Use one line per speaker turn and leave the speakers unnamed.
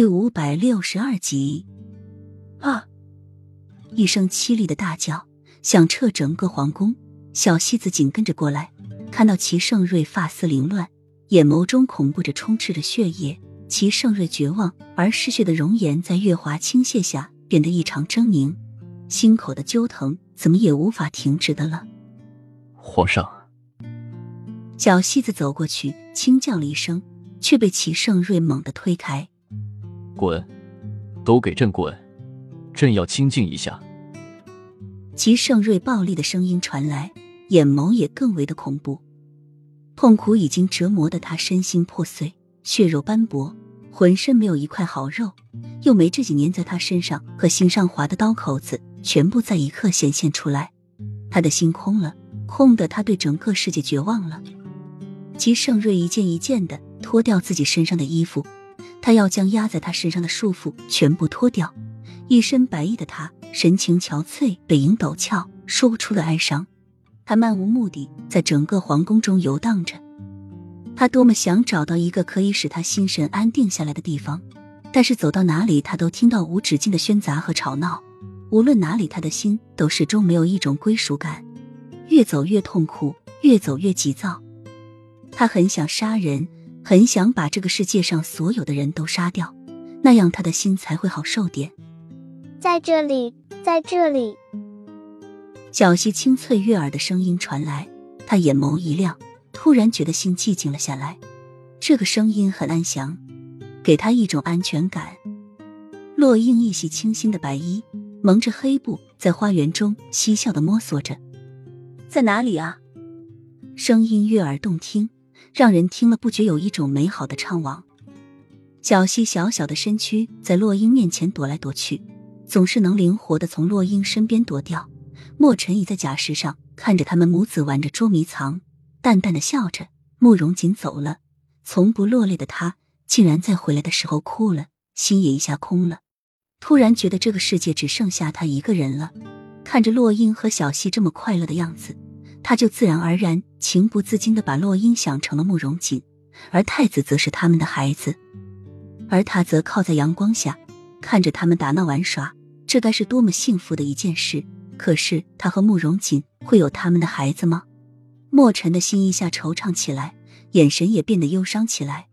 第五百六十二集，啊！一声凄厉的大叫响彻整个皇宫。小西子紧跟着过来，看到齐盛瑞发丝凌乱，眼眸中恐怖着充斥着血液。齐盛瑞绝望而失血的容颜在月华倾泻下变得异常狰狞，心口的揪疼怎么也无法停止的了。
皇上，
小西子走过去轻叫了一声，却被齐盛瑞猛地推开。
滚！都给朕滚！朕要清静一下。
齐盛瑞暴力的声音传来，眼眸也更为的恐怖。痛苦已经折磨的他身心破碎，血肉斑驳，浑身没有一块好肉，又没这几年在他身上和心上划的刀口子，全部在一刻显现出来。他的心空了，空的他对整个世界绝望了。齐盛瑞一件一件的脱掉自己身上的衣服。他要将压在他身上的束缚全部脱掉，一身白衣的他神情憔悴，背影陡峭，说不出的哀伤。他漫无目的在整个皇宫中游荡着，他多么想找到一个可以使他心神安定下来的地方，但是走到哪里他都听到无止境的喧杂和吵闹，无论哪里他的心都始终没有一种归属感，越走越痛苦，越走越急躁。他很想杀人。很想把这个世界上所有的人都杀掉，那样他的心才会好受点。
在这里，在这里，
小溪清脆悦耳的声音传来，他眼眸一亮，突然觉得心寂静了下来。这个声音很安详，给他一种安全感。洛英一袭清新的白衣，蒙着黑布，在花园中嬉笑的摸索着。在哪里啊？声音悦耳动听。让人听了不觉有一种美好的怅惘。小溪小小的身躯在洛英面前躲来躲去，总是能灵活的从洛英身边躲掉。莫尘倚在假石上看着他们母子玩着捉迷藏，淡淡的笑着。慕容锦走了，从不落泪的他竟然在回来的时候哭了，心也一下空了。突然觉得这个世界只剩下他一个人了。看着洛英和小溪这么快乐的样子。他就自然而然、情不自禁的把洛英想成了慕容锦，而太子则是他们的孩子，而他则靠在阳光下，看着他们打闹玩耍，这该是多么幸福的一件事！可是他和慕容锦会有他们的孩子吗？墨尘的心一下惆怅起来，眼神也变得忧伤起来。